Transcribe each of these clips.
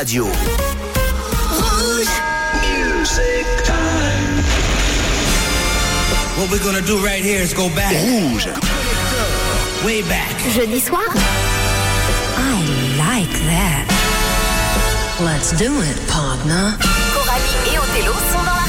radio. Music time. What we're gonna do right here is go back. Rouge. Way back. Jeudi soir? I like that. Let's do it, partner. Coralie et Othello sont dans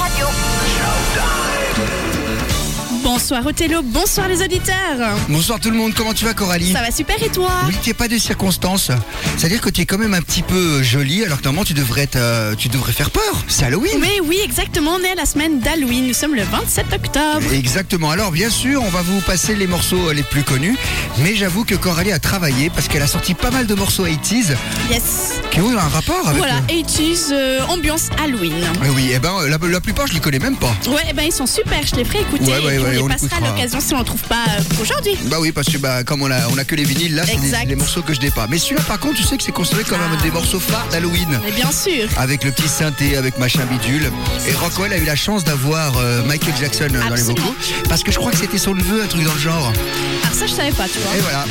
Bonsoir Othello, bonsoir les auditeurs. Bonsoir tout le monde, comment tu vas Coralie Ça va super et toi? Oui, tu n'es pas de circonstances. C'est-à-dire que tu es quand même un petit peu jolie alors que normalement tu devrais, être, euh, tu devrais faire peur. C'est Halloween. Oui, oui, exactement. On est à la semaine d'Halloween. Nous sommes le 27 octobre. Exactement. Alors bien sûr, on va vous passer les morceaux les plus connus, mais j'avoue que Coralie a travaillé parce qu'elle a sorti pas mal de morceaux 80s Yes. qui ont un rapport avec. Voilà, le- 80s, euh, ambiance Halloween. Eh oui, eh ben la, la plupart je les connais même pas. Ouais, eh ben ils sont super. Je les ferai écouter. Ouais, ouais, et puis ouais, on on l'écoutera. l'occasion si on ne trouve pas euh, aujourd'hui. Bah oui, parce que bah, comme on a, on a que les vinyles, là, c'est les morceaux que je n'ai pas. Mais celui-là, par contre, tu sais que c'est considéré comme un des morceaux phares d'Halloween. Mais bien sûr. Avec le petit synthé, avec machin bidule. Et Rockwell a eu la chance d'avoir euh, Michael Jackson euh, dans les vocaux. Parce que je crois que c'était son neveu, un truc dans le genre. Alors ça, je savais pas, tu vois. Et voilà.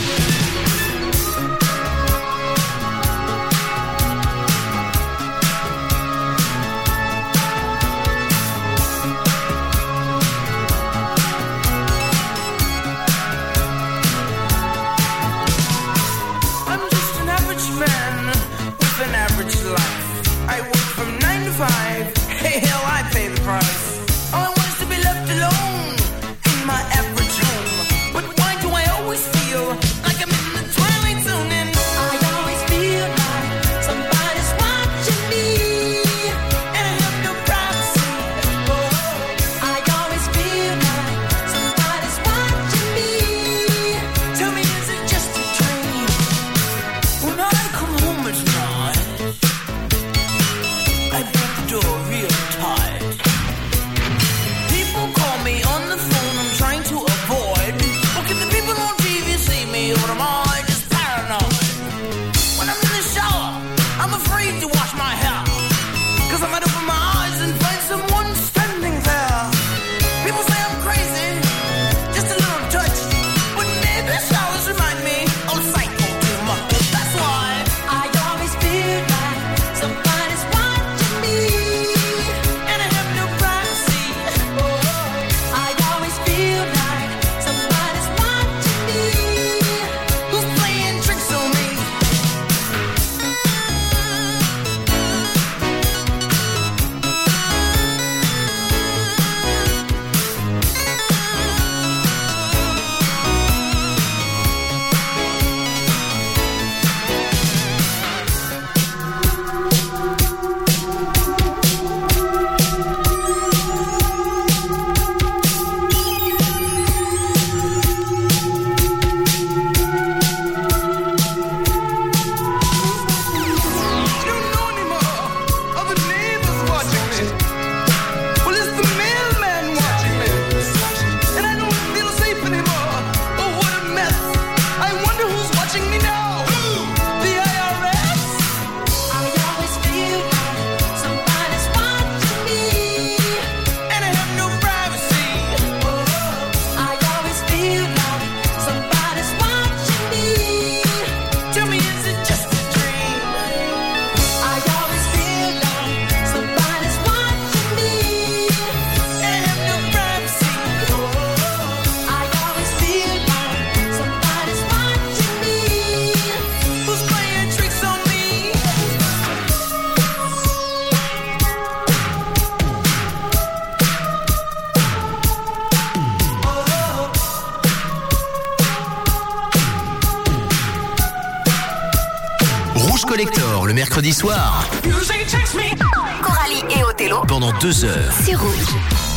Mercredi soir Coralie et Othello pendant deux heures. C'est rouge.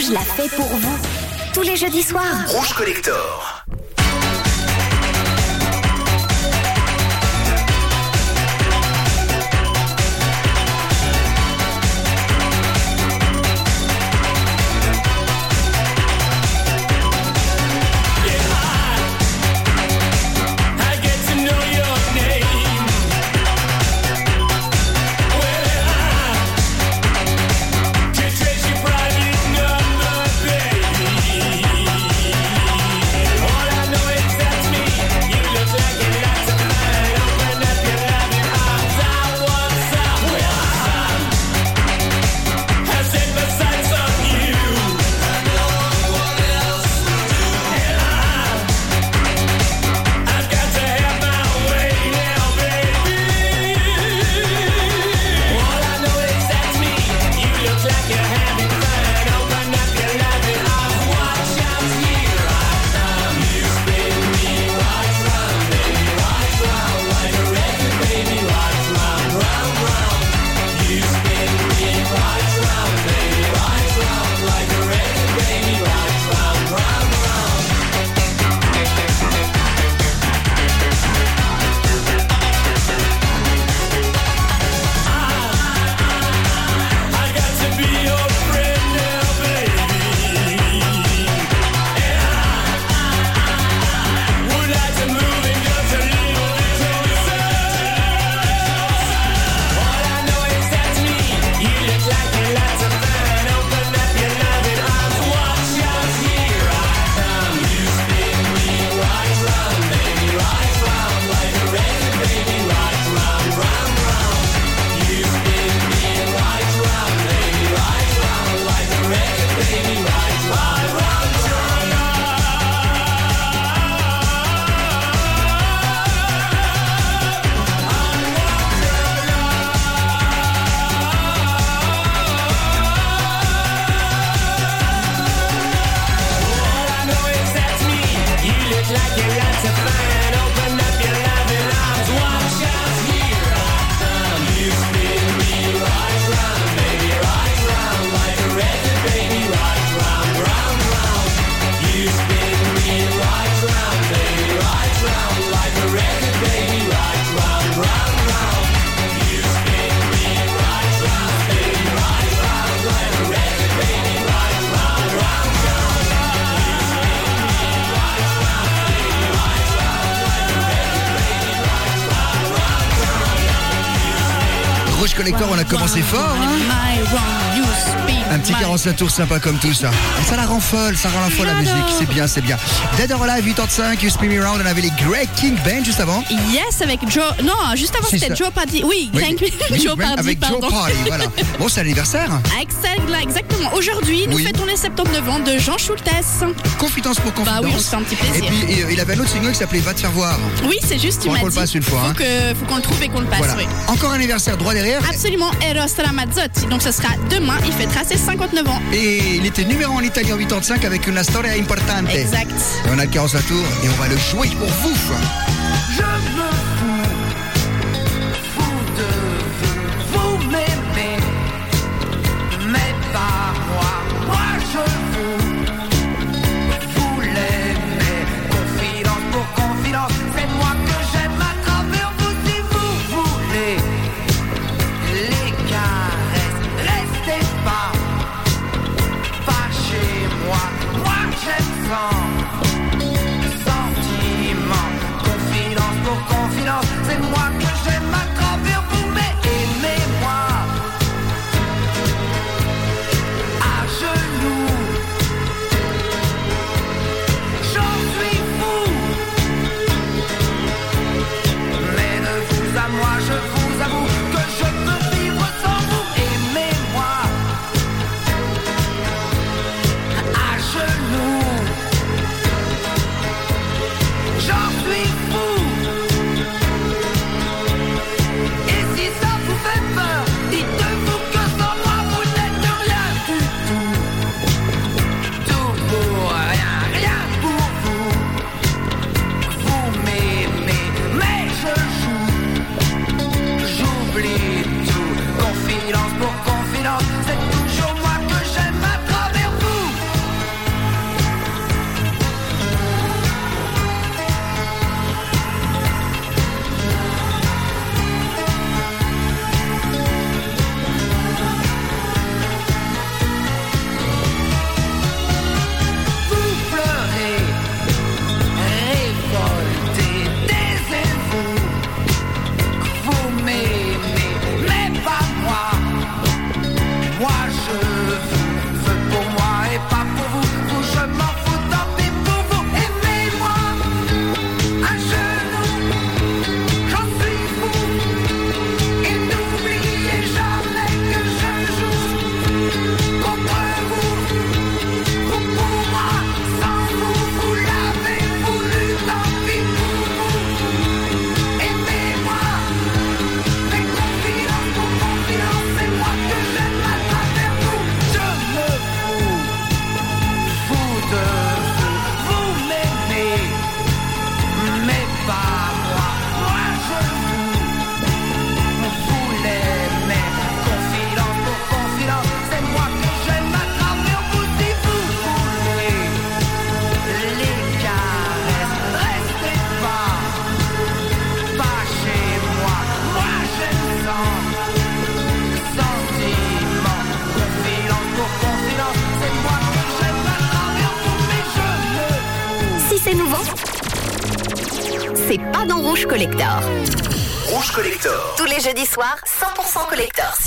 Rouge l'a fait pour vous. Tous les jeudis soirs. Rouge Collector. Me Commencé fort. 45 tours sympa comme tout ça. Et ça la rend folle, ça rend la folle la musique. C'est bien, c'est bien. Dead or Alive 85, You Spin Me Round. On avait les Grey King Band juste avant. Yes, avec Joe. Non, juste avant, c'était Joe Pardy. Oui, Greg- oui, Joe oui, Pardy, avec pardon. Joe Party, voilà. Bon, c'est l'anniversaire. Exactement. Aujourd'hui, nous Oui. fêtons les 79 ans de Jean Schultes. Confidence pour confidence. Bah oui, on se fait un petit Et plaisir. puis, euh, il avait un autre single qui s'appelait Va te faire voir. Oui, c'est juste, m'as qu'on dit. le passe une fois, Faut hein. faut qu'on le trouve et qu'on le passe, Voilà. Encore un anniversaire droit derrière. Absolument, Eros Ramazzotti. Donc ce sera demain, il fêtera ses 59 ans. Et il était numéro 1 en Italie en 85 avec une storia importante. Exact. Et on a le 45 tours et on va le jouer pour vous. Je me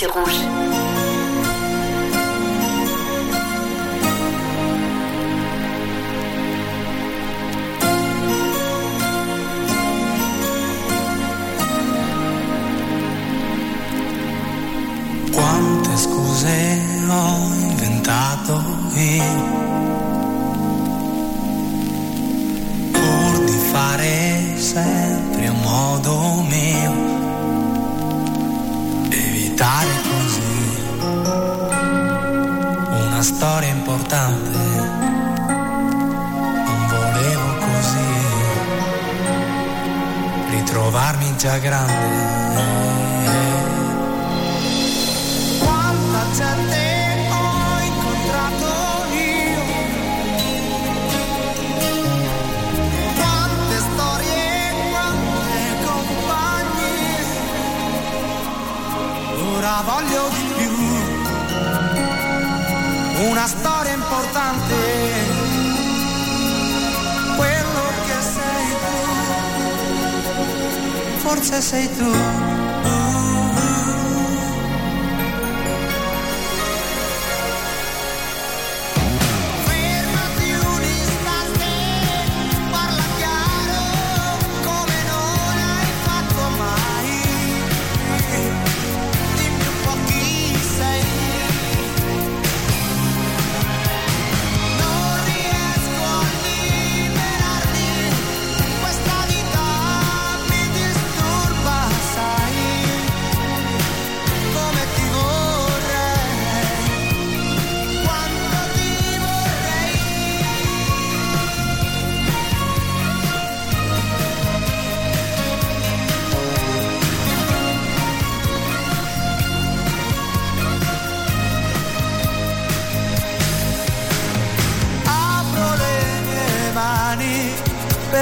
sur Rouge. Quante scuse ho inventato io pur di fare sempre a modo mio evitare così una storia importante. Non volevo così ritrovarmi già grande. Quanta gente ora voglio di più, una storia importante, quello che sei tu, forse sei tu.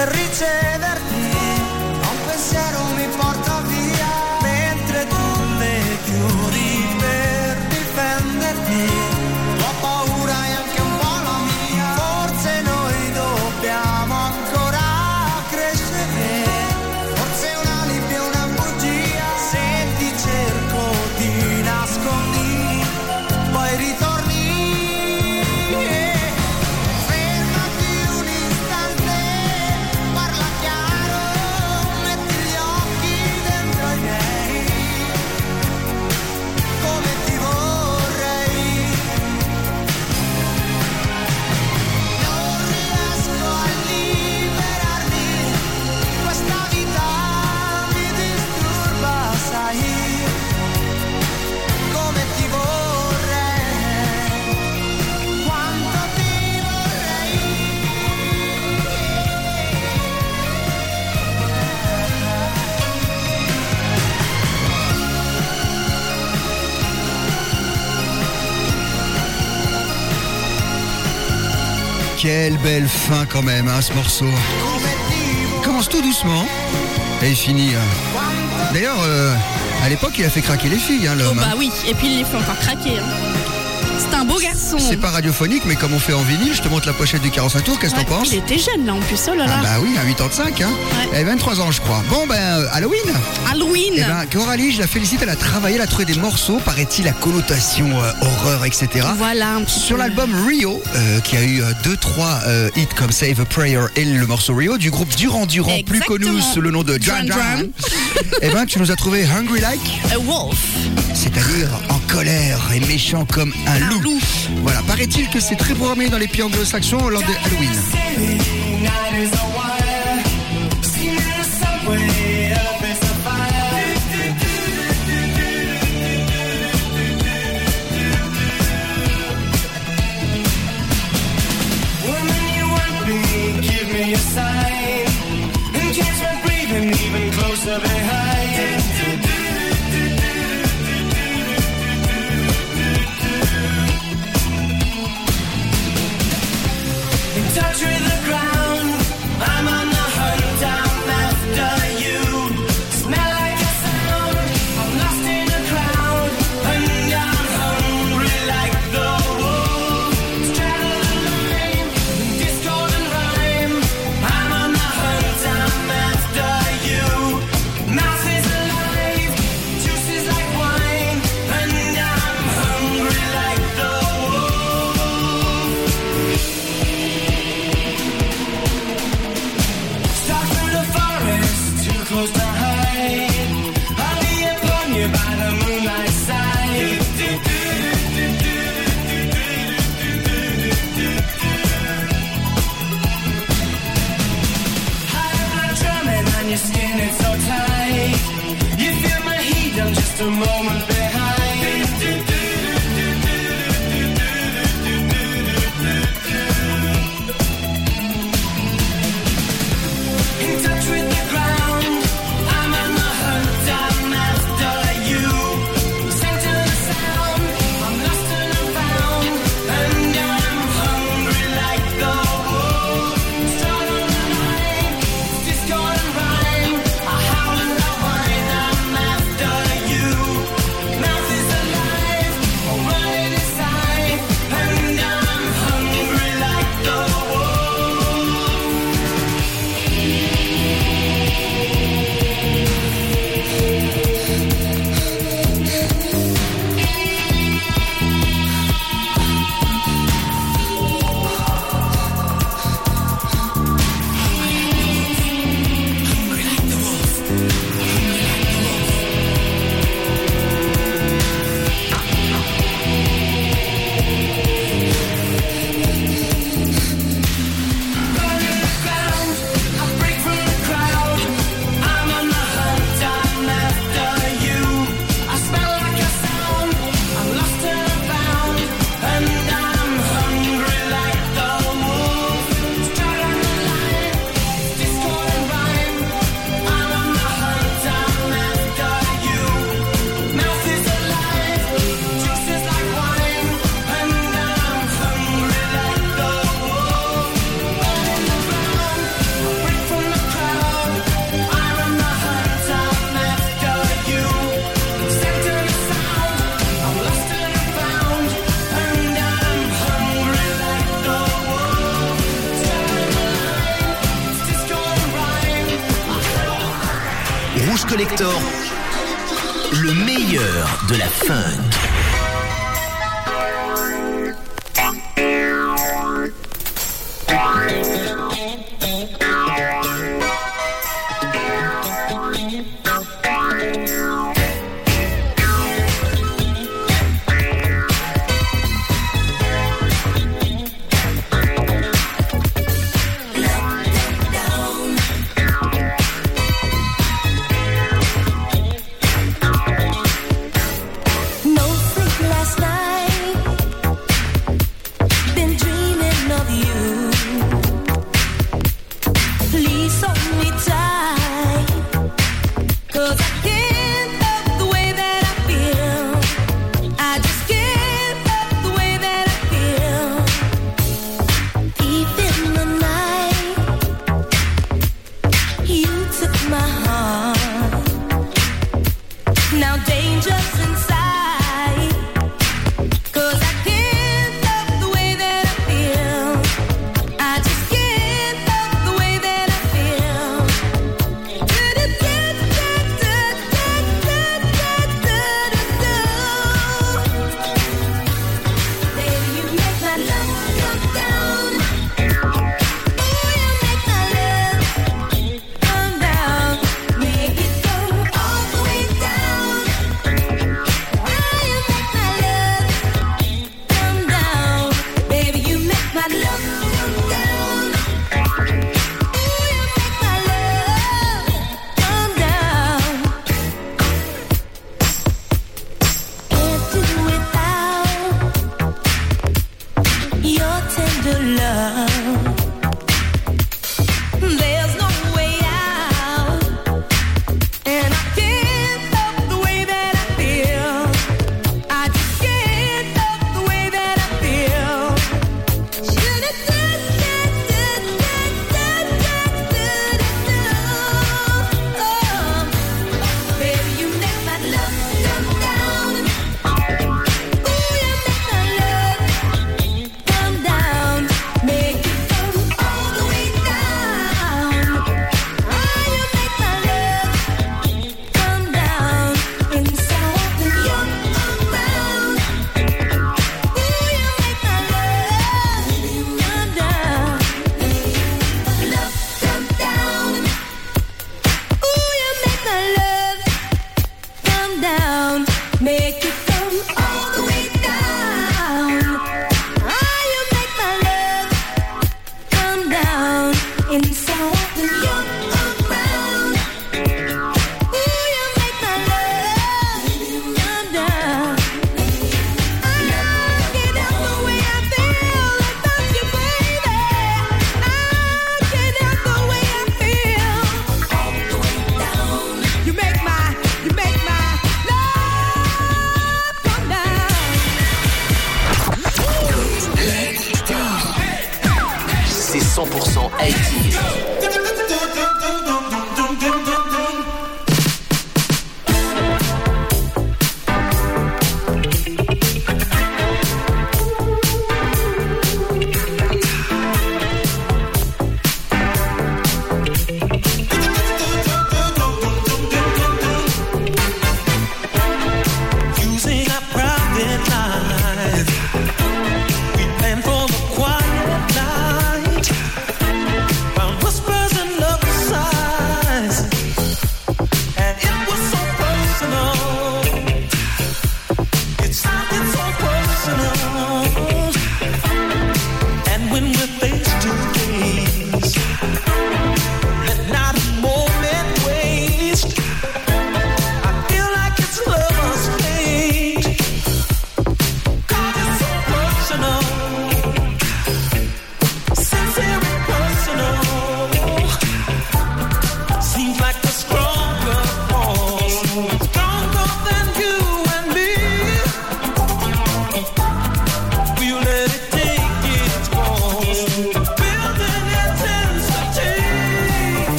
verrice Quelle belle fin quand même, hein, ce morceau. Il commence tout doucement et il finit. hein. D'ailleurs, euh, à l'époque, il a fait craquer les filles, hein, Oh, l'homme. bah hein. oui, et puis il les fait encore craquer. hein. C'est un beau garçon. C'est pas radiophonique, mais comme on fait en vinyle, je te montre la pochette du 45 tours, qu'est-ce que Ouais, t'en penses Il était jeune là en plus, oh là là. Ah bah oui, à 85, hein. Ouais. Et 23 ans, je crois. Bon, ben, euh, Halloween Halloween. Eh ben, Coralie, je la félicite, elle a travaillé, elle a trouvé des morceaux, paraît-il, à connotation euh, horreur, etc. Voilà un petit Sur l'album Rio, euh, qui a eu 2-3 hits comme Save a Prayer et le morceau Rio, du groupe Durand Durand, plus connu sous le nom de Duran. Duran. Eh ben, tu nous as trouvé Hungry Like, A Wolf. c'est-à-dire en colère et méchant comme un, loup. loup. Voilà, paraît-il que c'est très programmé dans les pays anglo-saxons lors de Halloween. Woman, you want me, give me a sign. And catch me breathing even closer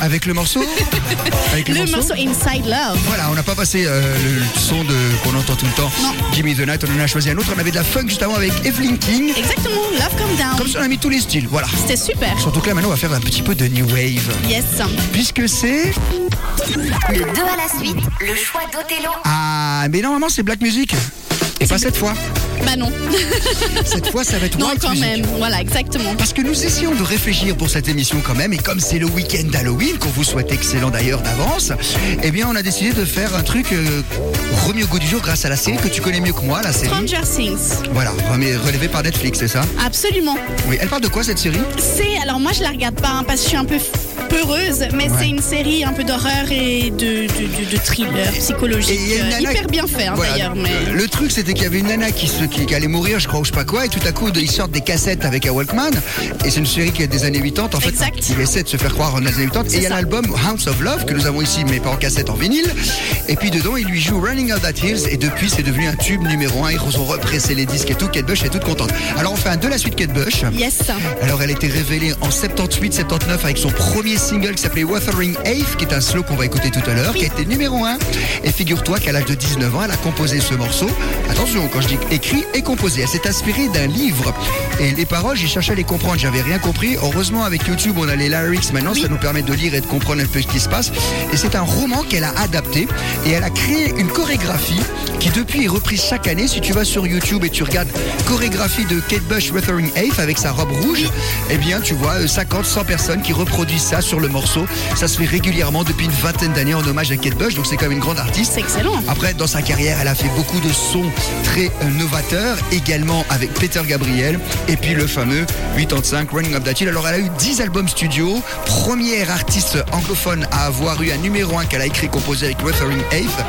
Avec le morceau le, morceau, Inside Love. Voilà, on n'a pas passé euh, le, son de qu'on entend tout le temps. Jimmy the Night, on en a choisi un autre. On avait de la funk juste avant avec Evelyn King. Exactement, Love Come Down. Comme ça, on a mis tous les styles, voilà. C'était super. Surtout que là, maintenant, on va faire un petit peu de new wave. Yes. Puisque c'est. Le 2 à la suite, le choix d'Othello. Ah, mais normalement, c'est Black Music. Et pas cette fois. Bah non. Cette fois, ça va être non, quand Music. même. Voilà, exactement. Parce que nous essayons de réfléchir pour cette émission quand même, et comme c'est le week-end d'Halloween, qu'on vous souhaite excellent d'ailleurs d'avance, eh bien on a décidé de faire un truc euh, remis au goût du jour grâce à la série que tu connais mieux que moi, la série. Stranger Things. Voilà, relevée par Netflix, c'est ça? Absolument. Oui, elle parle de quoi cette série? C'est alors moi je la regarde pas hein, parce que je suis un peu peureuse, mais c'est une série un peu d'horreur et de, de, de- de thriller psychologique. Et Euh, nana hyper bien fait hein, Voilà. d'ailleurs. Mais... Le truc, c'était qu'il y avait une nana qui, se, qui, qui allait mourir, je crois, ou je sais pas quoi, et tout à coup, ils sortent des cassettes avec un Walkman, et c'est une série qui est des années 80, en fait. Exact. Il essaie de se faire croire en les années 80, et il y a l'album House of Love, que nous avons ici, mais pas en cassette, en vinyle, et puis dedans, il lui joue Running Out That Hills, et depuis, c'est devenu un tube numéro 1, ils ont repressé les disques et tout, Kate Bush est toute contente. Alors, on fait un de la suite Kate Bush. Yes. Alors elle a été révélée en 78-79 avec son premier single qui s'appelait Wuthering Ave, qui est un slow qu'on va écouter tout à l'heure, qui a été numéro 1. Et figure-toi qu'à l'âge de 19 ans, elle a composé ce morceau. Attention, quand je dis écrit et composé, elle s'est inspirée d'un livre. Et les paroles, j'ai cherché à les comprendre, j'avais rien compris. Heureusement, avec YouTube, on a les lyrics maintenant, ça nous permet de lire et de comprendre un peu ce qui se passe. Et c'est un roman qu'elle a adapté et elle a créé une chorégraphie qui depuis est reprise chaque année. Si tu vas sur YouTube et tu regardes chorégraphie de Kate Bush Wuthering Ave avec sa robe rouge, eh bien tu vois euh, 50, 100 personnes qui reproduisent ça sur le morceau. Ça se fait régulièrement depuis une vingtaine d'années en hommage à Kate Bush, donc c'est quand même une grande artiste. C'est excellent. Après, dans sa carrière, elle a fait beaucoup de sons très euh, novateurs, également avec Peter Gabriel, et puis le fameux 85 Running Up That Hill. Alors, elle a eu 10 albums studio, première artiste anglophone à avoir eu un numéro 1 qu'elle a écrit composé avec Wuthering Ave.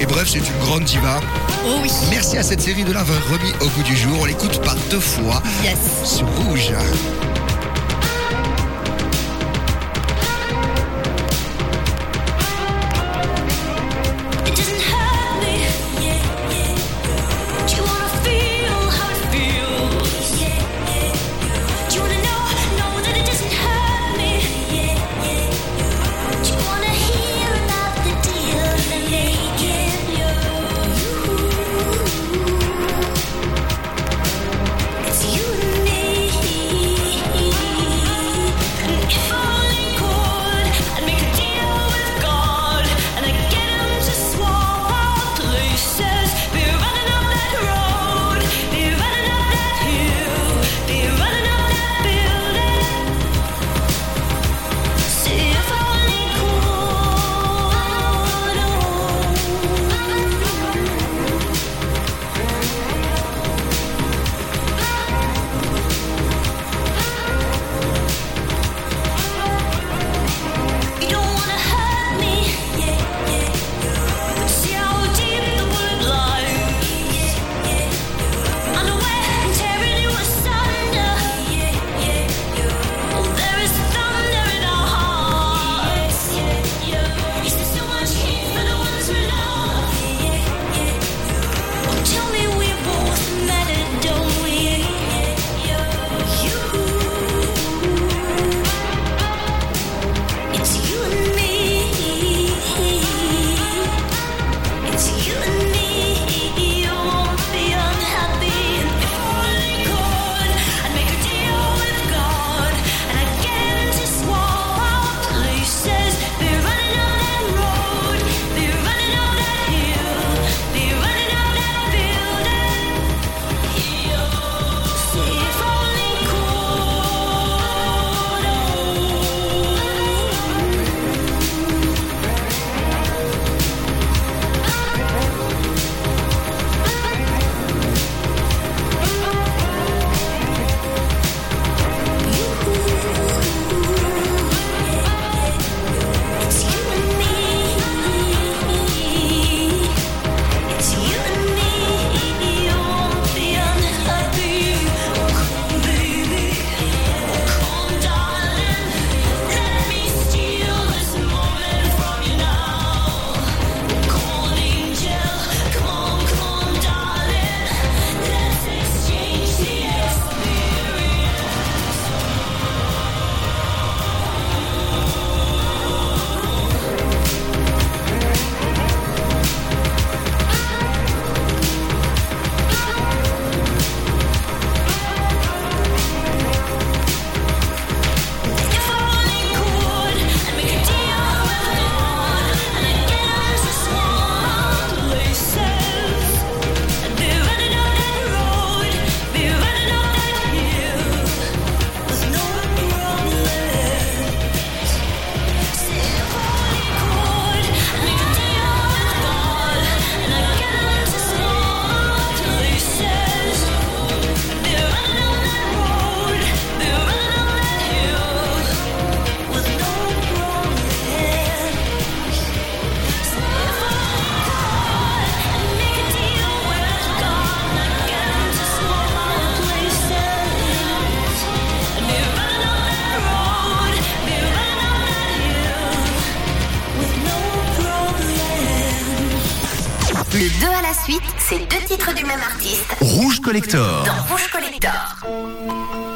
Et bref, c'est une grande diva. Oh oui. Merci à cette série de l'avoir remis au goût du jour. On l'écoute par deux fois Yes. sur Rouge. Suite, c'est deux titres du même artiste Rouge Collector. dans Rouge Collector.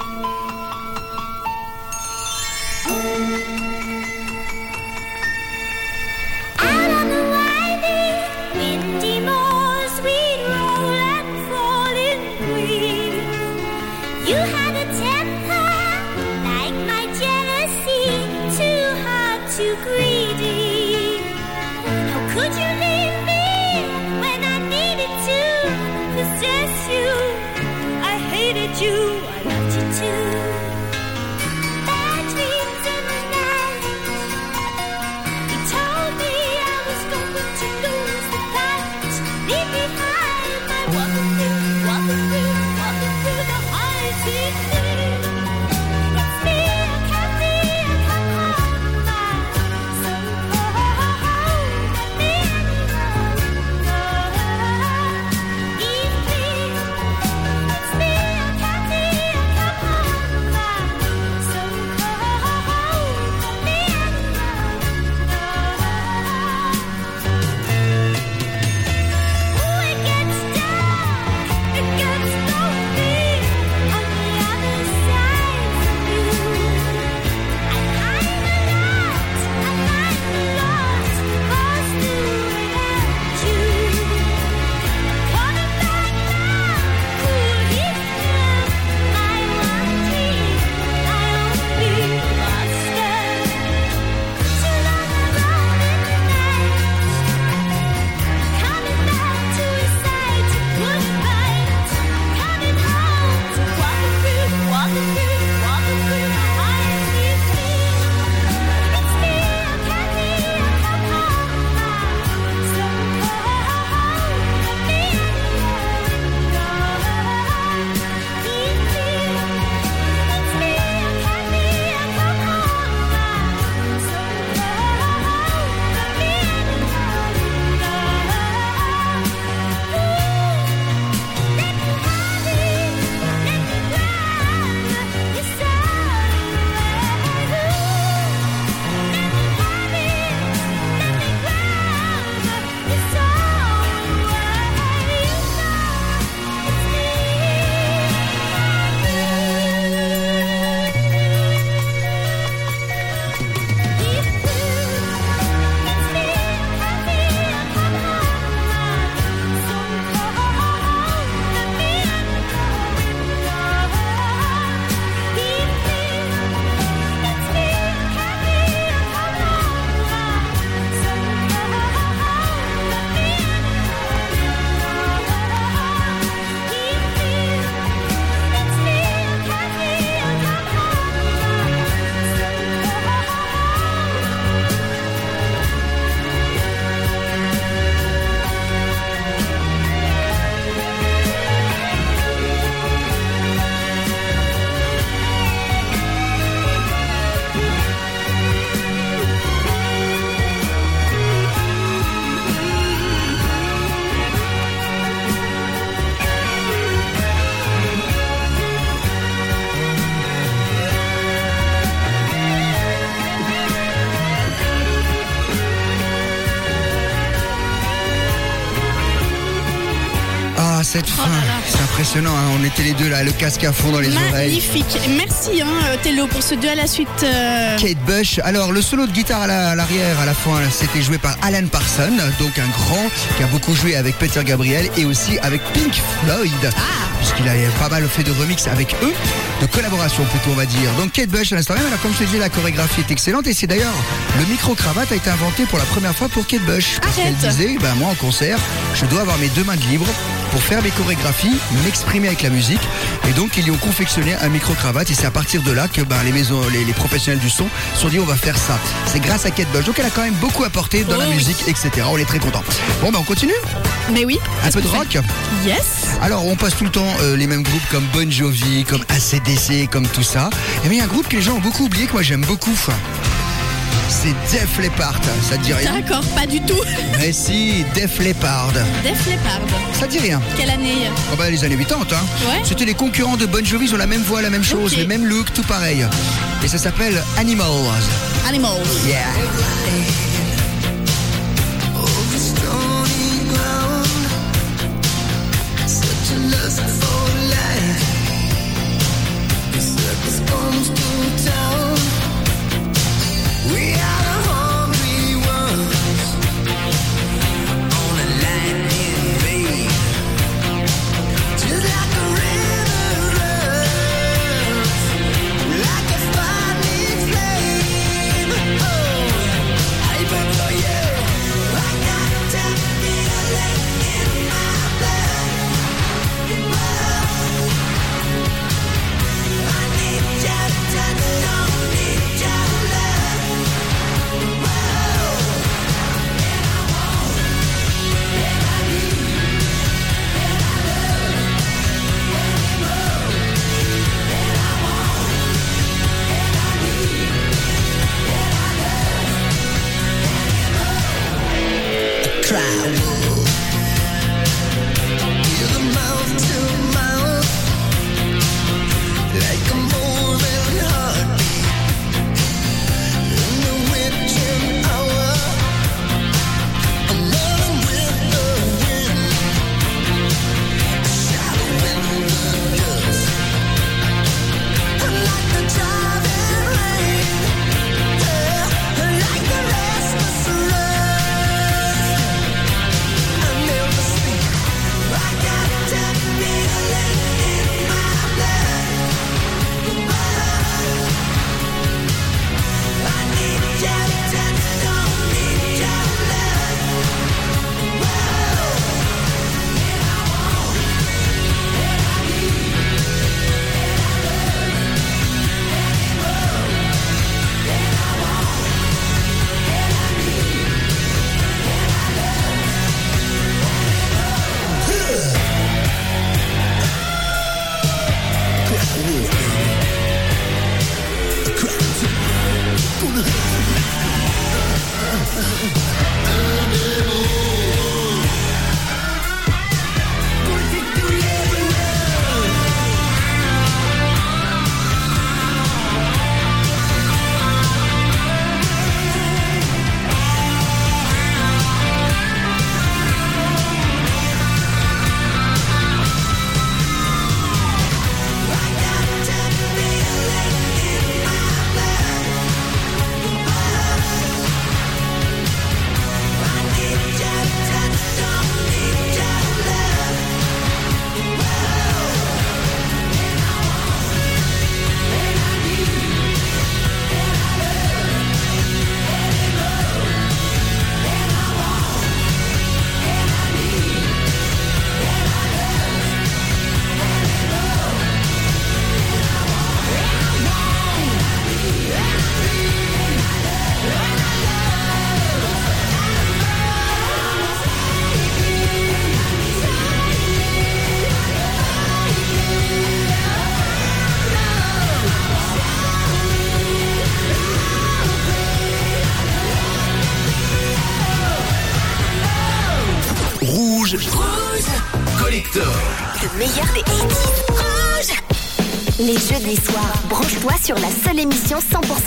Cette fin, c'est impressionnant. hein. On était les deux là, le casque à fond dans les oreilles. Magnifique. Merci, hein, euh, Tello, pour ce deux à la suite. euh, Kate Bush. Alors, le solo de guitare à la- à l'arrière, à la fin, c'était joué par Alan Parson, donc un grand qui a beaucoup joué avec Peter Gabriel et aussi avec Pink Floyd, puisqu'il a pas mal fait de remix avec eux, de collaboration plutôt, on va dire. Donc, Kate Bush, à l'instant même, alors, comme je te disais, la chorégraphie est excellente et c'est d'ailleurs le micro-cravate a été inventé pour la première fois pour Kate Bush. Parce Arrête. qu'elle disait, ben, moi en concert, je dois avoir mes deux mains de libre pour faire mes chorégraphies, m'exprimer avec la musique. Et donc, ils lui ont confectionné un micro-cravate et c'est à partir de là que ben, les maisons, les, les professionnels du son se sont dit, on va faire ça. C'est grâce à Kate Bush. Donc, elle a quand même beaucoup apporté dans Oh la oui. musique, etc. On est très content. Bon, ben, on continue? Mais oui. Un peu de rock? Yes. Alors, on passe tout le temps euh, les mêmes groupes comme Bon Jovi, comme ACDC, comme tout ça. Et mais il y a un groupe que les gens ont beaucoup oublié, que moi j'aime beaucoup. C'est Def Leppard. Ça te dit rien D'accord, pas du tout. Mais si, Def Leppard. Def Leppard. Ça te dit rien Quelle année Oh bah, les années 80, hein. Ouais. C'était les concurrents de Bon Jovi, ils ont la même voix, la même chose, Ok. les mêmes looks, tout pareil. Et ça s'appelle Animals. Animals. Yeah.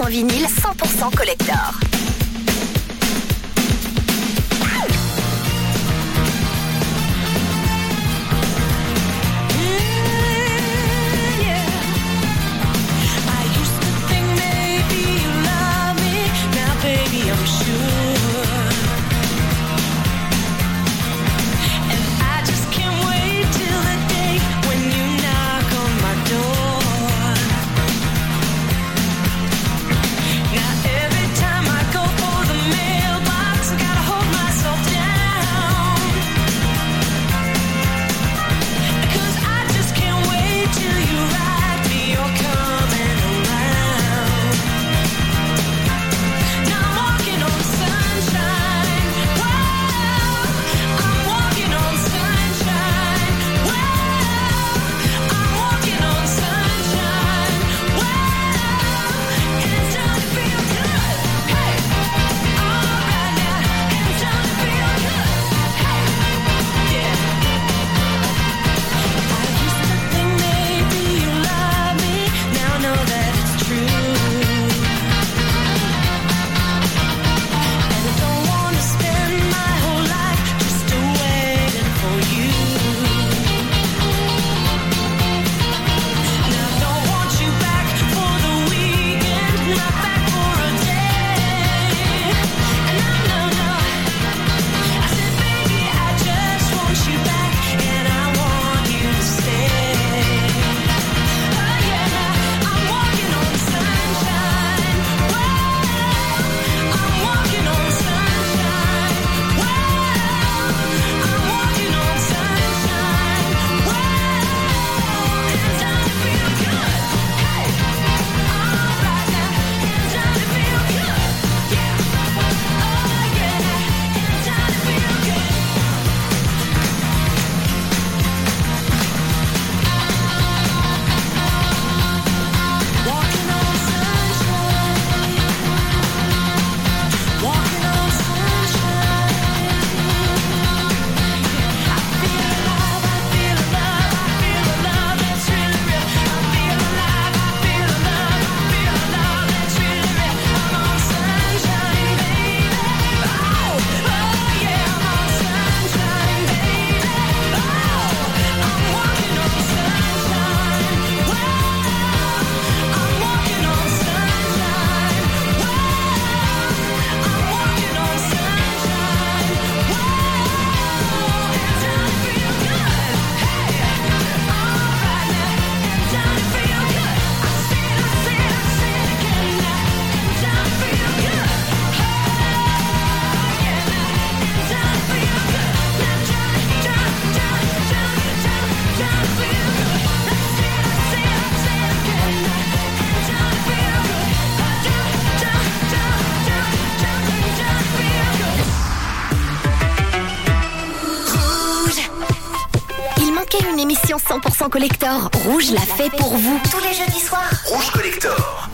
Vinyle, 100% collector. Une émission 100% collector, Rouge l'a fait pour vous. Tous les jeudis soirs. Rouge Collector.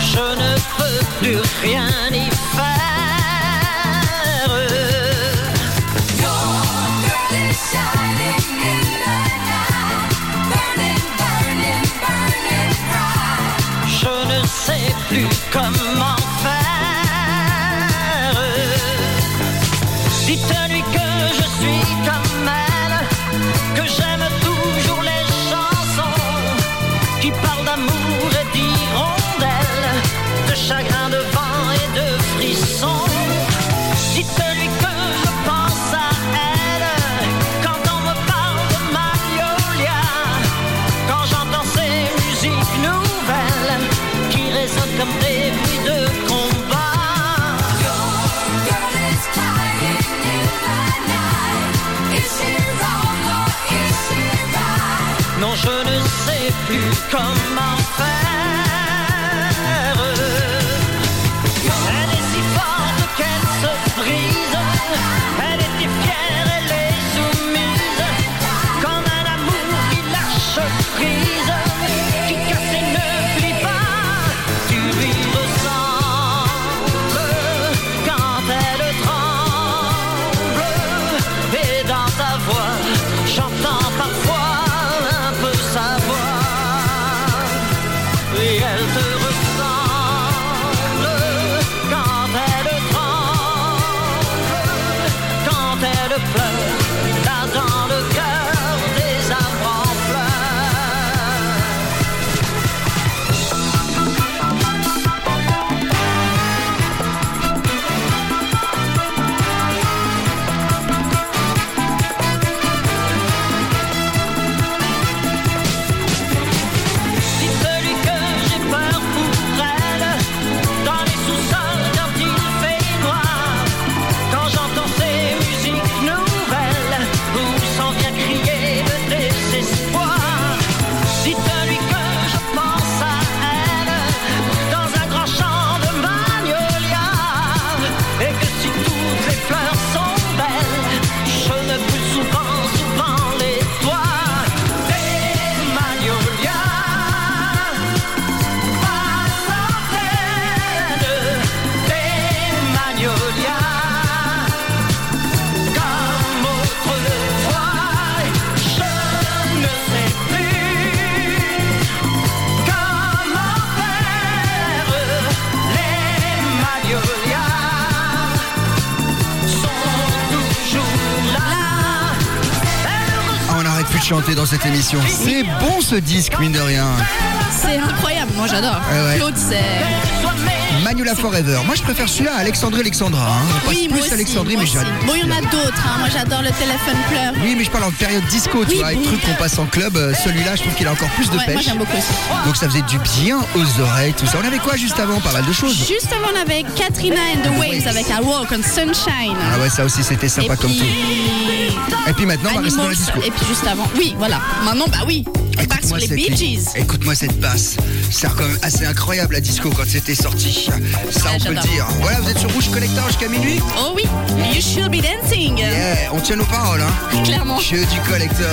Je ne peux plus rien sais plus comment chanter dans cette émission. C'est bon ce disque, mine de rien. C'est incroyable, moi j'adore. Ouais, ouais. Claude, c'est. Manula Forever. Moi, je préfère celui-là à Alexandre Alexandra. hein. Je Oui, plus. Alexandrie, mais j'adore. Bon, il y en a d'autres. hein. Moi j'adore le téléphone pleure. Oui, mais je parle en période disco, tu Oui, vois, avec bon. trucs qu'on passe en club. euh, Celui-là, je trouve qu'il a encore plus de Ouais, moi pêche. j'aime beaucoup aussi. Donc ça faisait du bien aux oreilles, tout ça. On avait quoi juste avant? Pas mal de choses. Juste avant, on avait Katrina and the Waves avec I Walk on Sunshine. Ah ouais, ça aussi, c'était sympa et comme puis... tout. Et puis maintenant, on va rester dans la disco. Et puis juste avant, oui, voilà. Maintenant, bah oui, sur Écoute-moi les cette Bee. Gees. Écoute-moi cette basse. C'est quand même assez incroyable la disco quand c'était sorti. Ça, on peut le dire. Voilà, vous êtes sur Rouge Collector jusqu'à minuit. Oh oui, You Should Be Dancing. Yeah, on tient nos paroles, hein. Clairement. Jeu du collector.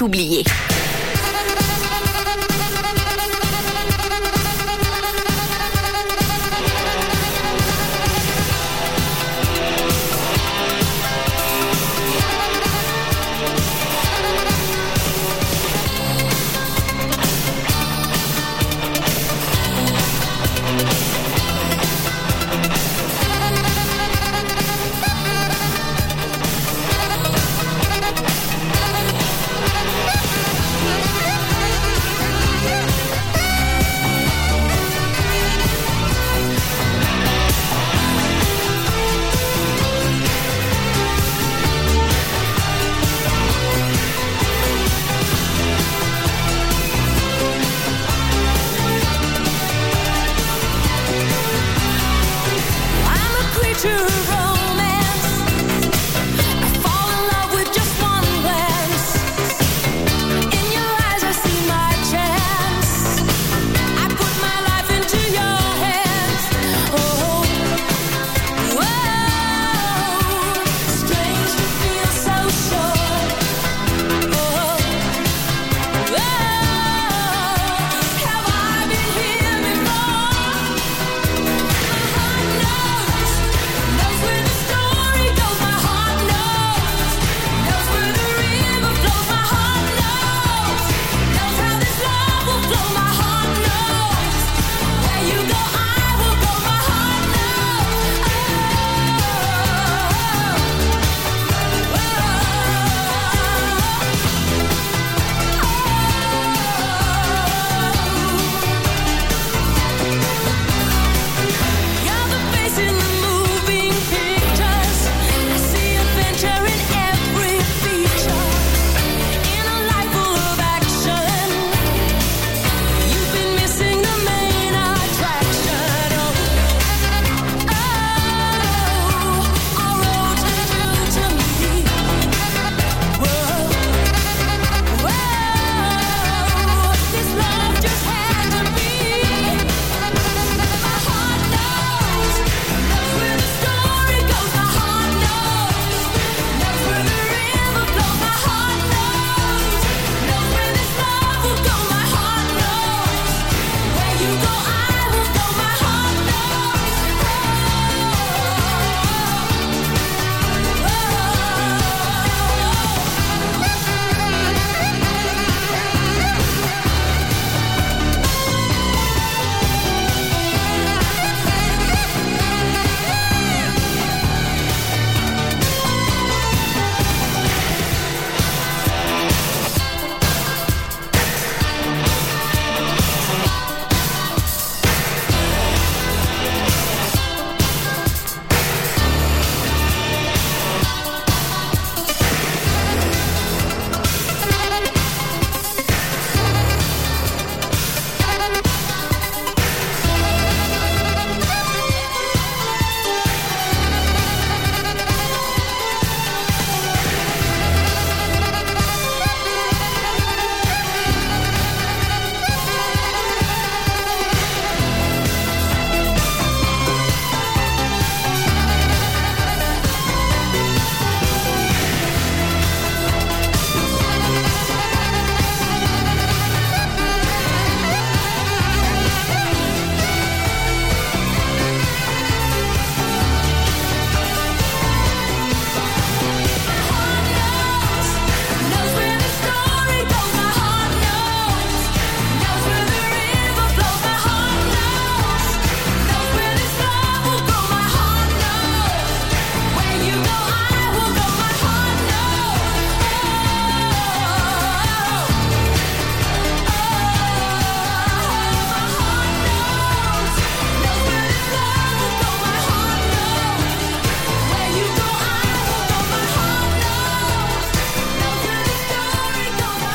Dans